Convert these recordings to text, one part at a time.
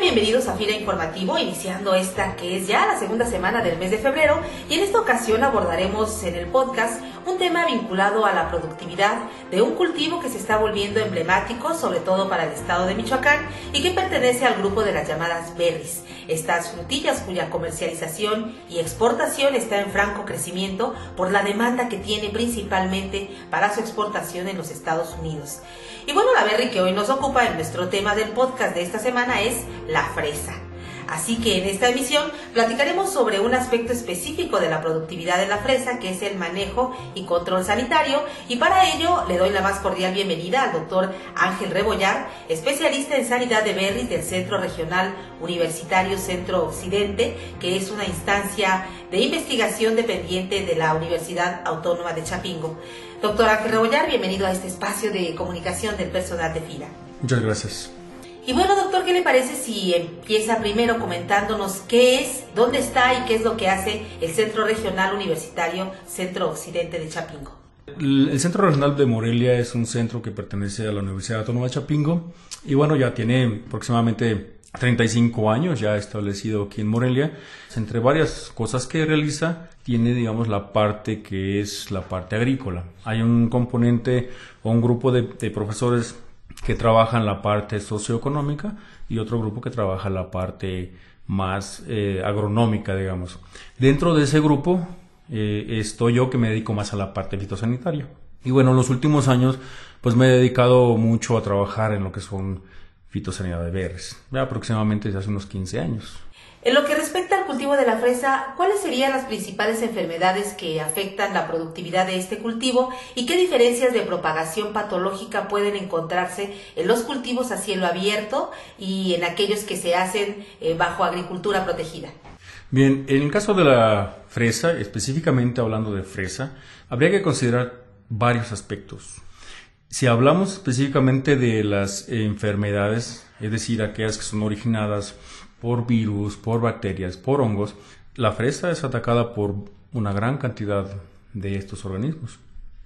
Bienvenidos a Fira Informativo, iniciando esta que es ya la segunda semana del mes de febrero y en esta ocasión abordaremos en el podcast un tema vinculado a la productividad de un cultivo que se está volviendo emblemático, sobre todo para el estado de Michoacán, y que pertenece al grupo de las llamadas berries, estas frutillas cuya comercialización y exportación está en franco crecimiento por la demanda que tiene principalmente para su exportación en los Estados Unidos. Y bueno, la berry que hoy nos ocupa en nuestro tema del podcast de esta semana es la fresa. Así que en esta emisión platicaremos sobre un aspecto específico de la productividad de la fresa, que es el manejo y control sanitario, y para ello le doy la más cordial bienvenida al doctor Ángel Rebollar, especialista en sanidad de berries del Centro Regional Universitario Centro Occidente, que es una instancia de investigación dependiente de la Universidad Autónoma de Chapingo. Doctor Ángel Rebollar, bienvenido a este espacio de comunicación del personal de FIRA. Muchas gracias. Y bueno, doctor, ¿qué le parece si empieza primero comentándonos qué es, dónde está y qué es lo que hace el Centro Regional Universitario Centro Occidente de Chapingo? El Centro Regional de Morelia es un centro que pertenece a la Universidad Autónoma de Chapingo y bueno, ya tiene aproximadamente 35 años ya establecido aquí en Morelia. Entre varias cosas que realiza, tiene, digamos, la parte que es la parte agrícola. Hay un componente o un grupo de, de profesores que trabajan la parte socioeconómica y otro grupo que trabaja la parte más eh, agronómica, digamos. Dentro de ese grupo eh, estoy yo que me dedico más a la parte fitosanitaria. Y bueno, en los últimos años pues me he dedicado mucho a trabajar en lo que son fitosanidad de berries, aproximadamente desde hace unos 15 años. En lo que respecta al cultivo de la fresa, ¿cuáles serían las principales enfermedades que afectan la productividad de este cultivo y qué diferencias de propagación patológica pueden encontrarse en los cultivos a cielo abierto y en aquellos que se hacen eh, bajo agricultura protegida? Bien, en el caso de la fresa, específicamente hablando de fresa, habría que considerar varios aspectos. Si hablamos específicamente de las enfermedades, es decir, aquellas que son originadas por virus, por bacterias, por hongos, la fresa es atacada por una gran cantidad de estos organismos.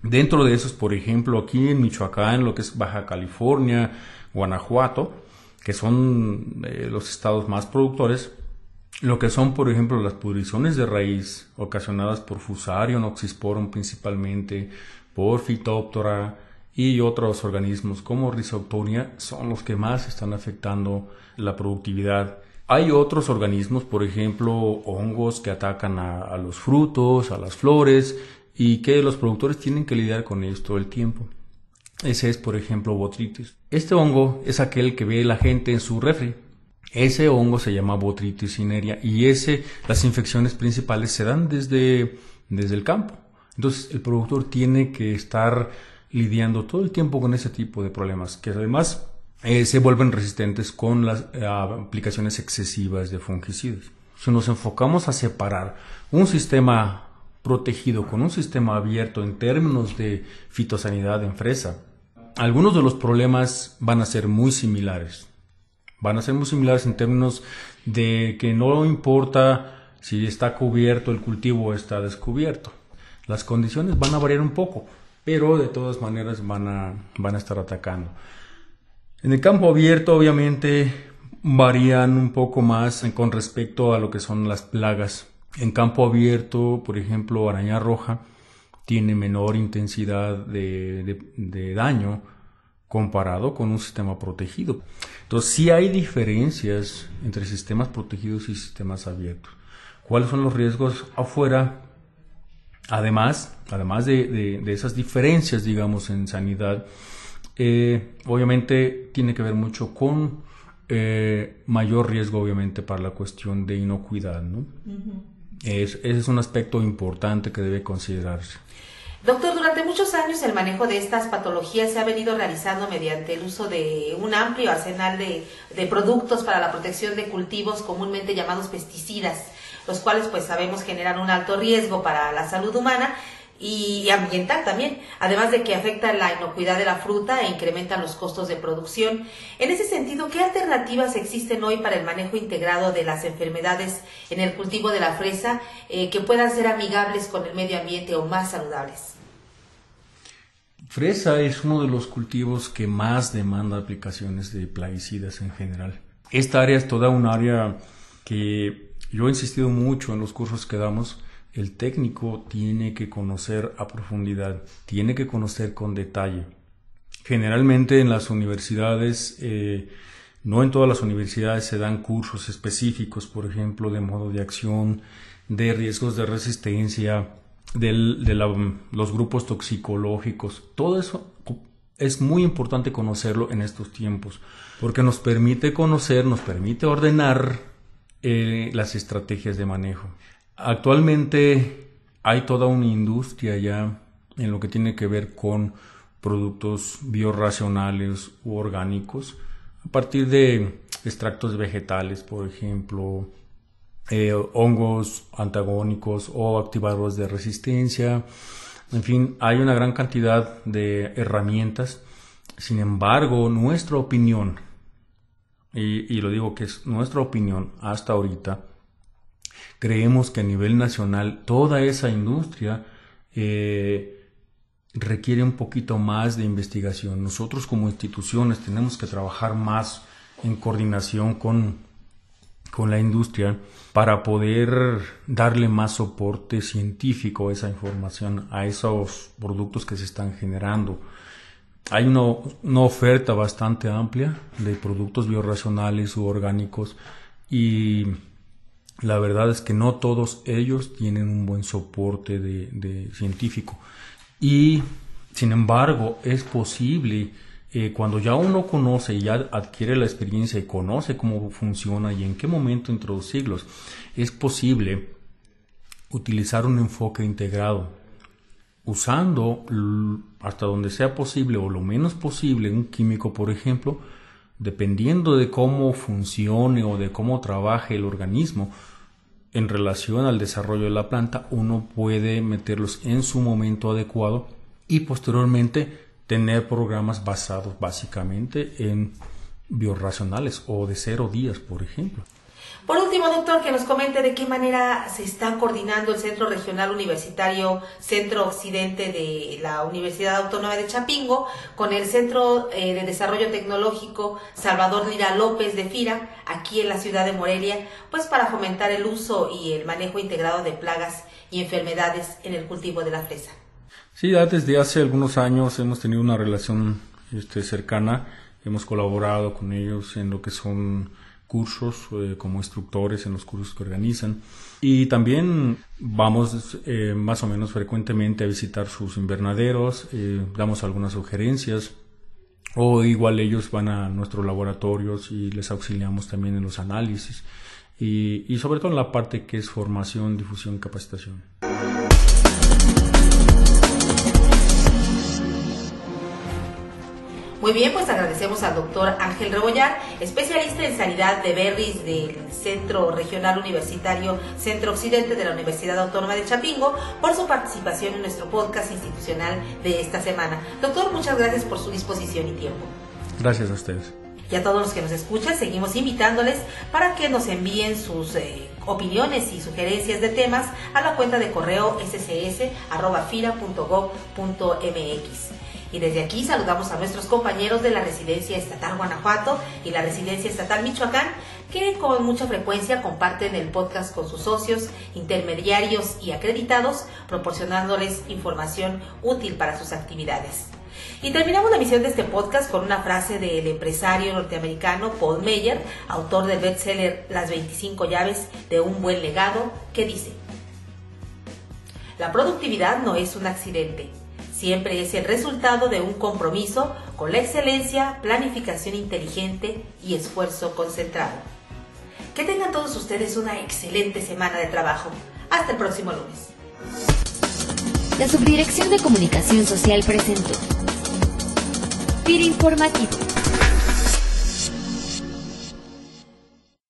Dentro de esos, por ejemplo, aquí en Michoacán, lo que es Baja California, Guanajuato, que son eh, los estados más productores, lo que son, por ejemplo, las pudriciones de raíz ocasionadas por Fusarium oxysporum principalmente, por Phytophthora y otros organismos como Rhizoctonia, son los que más están afectando la productividad hay otros organismos, por ejemplo, hongos que atacan a, los frutos, a las flores, y que los productores tienen que lidiar con esto todo el tiempo. Ese es, por ejemplo, botritis. Este hongo es aquel que ve la gente en su refri. Ese hongo se llama botritis cinerea y ese, las infecciones principales se dan desde, desde el campo. Entonces, el productor tiene que estar lidiando todo el tiempo con ese tipo de problemas, que además eh, se vuelven resistentes con las eh, aplicaciones excesivas de fungicidas. Si nos enfocamos a separar un sistema protegido con un sistema abierto en términos de fitosanidad en fresa, algunos de los problemas van a ser muy similares. Van a ser muy similares en términos de que no importa si está cubierto el cultivo o está descubierto. Las condiciones van a variar un poco, pero de todas maneras van a, van a estar atacando. En el campo abierto, obviamente, varían un poco más con respecto a lo que son las plagas. En campo abierto, por ejemplo, araña roja tiene menor intensidad de, daño comparado con un sistema protegido. Entonces, sí hay diferencias entre sistemas protegidos y sistemas abiertos. ¿Cuáles son los riesgos afuera? Además, además de esas diferencias, digamos, en sanidad, eh, obviamente tiene que ver mucho con eh, mayor riesgo, obviamente, para la cuestión de inocuidad. ¿no? es, ese es un aspecto importante que debe considerarse. Doctor, durante muchos años el manejo de estas patologías se ha venido realizando mediante el uso de un amplio arsenal de, de, productos para la protección de cultivos comúnmente llamados pesticidas, los cuales pues sabemos generan un alto riesgo para la salud humana y ambiental también, además de que afecta la inocuidad de la fruta e incrementan los costos de producción. En ese sentido, ¿qué alternativas existen hoy para el manejo integrado de las enfermedades en el cultivo de la fresa eh, que puedan ser amigables con el medio ambiente o más saludables? Fresa es uno de los cultivos que más demanda aplicaciones de plaguicidas en general. Esta área es toda un área que yo he insistido mucho en los cursos que damos el técnico tiene que conocer a profundidad, tiene que conocer con detalle. Generalmente en las universidades, eh, no en todas las universidades se dan cursos específicos, por ejemplo, de modo de acción, de riesgos de resistencia, de los grupos toxicológicos. Todo eso es muy importante conocerlo en estos tiempos, porque nos permite conocer, nos permite ordenar eh, las estrategias de manejo. Actualmente hay toda una industria ya en lo que tiene que ver con productos biorracionales u orgánicos a partir de extractos vegetales, por ejemplo, eh, hongos antagónicos o activadores de resistencia. En fin, hay una gran cantidad de herramientas. Sin embargo, nuestra opinión, y lo digo que es nuestra opinión hasta ahorita, creemos que a nivel nacional toda esa industria eh, requiere un poquito más de investigación. Nosotros como instituciones tenemos que trabajar más en coordinación con, con la industria para poder darle más soporte científico a esa información, a esos productos que se están generando. Hay una, una oferta bastante amplia de productos biorracionales u orgánicos y la verdad es que no todos ellos tienen un buen soporte de, científico. Y sin embargo, es posible, eh, cuando ya uno conoce y ya adquiere la experiencia y conoce cómo funciona y en qué momento introducirlos, es posible utilizar un enfoque integrado, usando hasta donde sea posible o lo menos posible un químico, por ejemplo, dependiendo de cómo funcione o de cómo trabaje el organismo, en relación al desarrollo de la planta, uno puede meterlos en su momento adecuado y posteriormente tener programas basados básicamente en biorracionales o de cero días, por ejemplo. Por último, doctor, que nos comente de qué manera se está coordinando el Centro Regional Universitario Centro Occidente de la Universidad Autónoma de Chapingo con el Centro eh, de Desarrollo Tecnológico Salvador Lira López de Fira, aquí en la ciudad de Morelia, pues para fomentar el uso y el manejo integrado de plagas y enfermedades en el cultivo de la fresa. Sí, ya desde hace algunos años hemos tenido una relación este, cercana, hemos colaborado con ellos en lo que son cursos eh, como instructores en los cursos que organizan y también vamos eh, más o menos frecuentemente a visitar sus invernaderos, eh, damos algunas sugerencias o igual ellos van a nuestros laboratorios y les auxiliamos también en los análisis y, y sobre todo en la parte que es formación, difusión, capacitación. Muy bien, pues agradecemos al doctor Ángel Rebollar, especialista en sanidad de berries del Centro Regional Universitario Centro Occidente de la Universidad Autónoma de Chapingo, por su participación en nuestro podcast institucional de esta semana. Doctor, muchas gracias por su disposición y tiempo. Gracias a ustedes. Y a todos los que nos escuchan, seguimos invitándoles para que nos envíen sus eh, opiniones y sugerencias de temas a la cuenta de correo scs.fira.gov.mx. Y desde aquí saludamos a nuestros compañeros de la Residencia Estatal Guanajuato y la Residencia Estatal Michoacán, que con mucha frecuencia comparten el podcast con sus socios, intermediarios y acreditados, proporcionándoles información útil para sus actividades. Y terminamos la emisión de este podcast con una frase del empresario norteamericano Paul Meyer, autor del bestseller Las 25 llaves de un buen legado, que dice, La productividad no es un accidente, siempre es el resultado de un compromiso con la excelencia, planificación inteligente y esfuerzo concentrado. Que tengan todos ustedes una excelente semana de trabajo. Hasta el próximo lunes. La Subdirección de Comunicación Social presentó PIR Informativo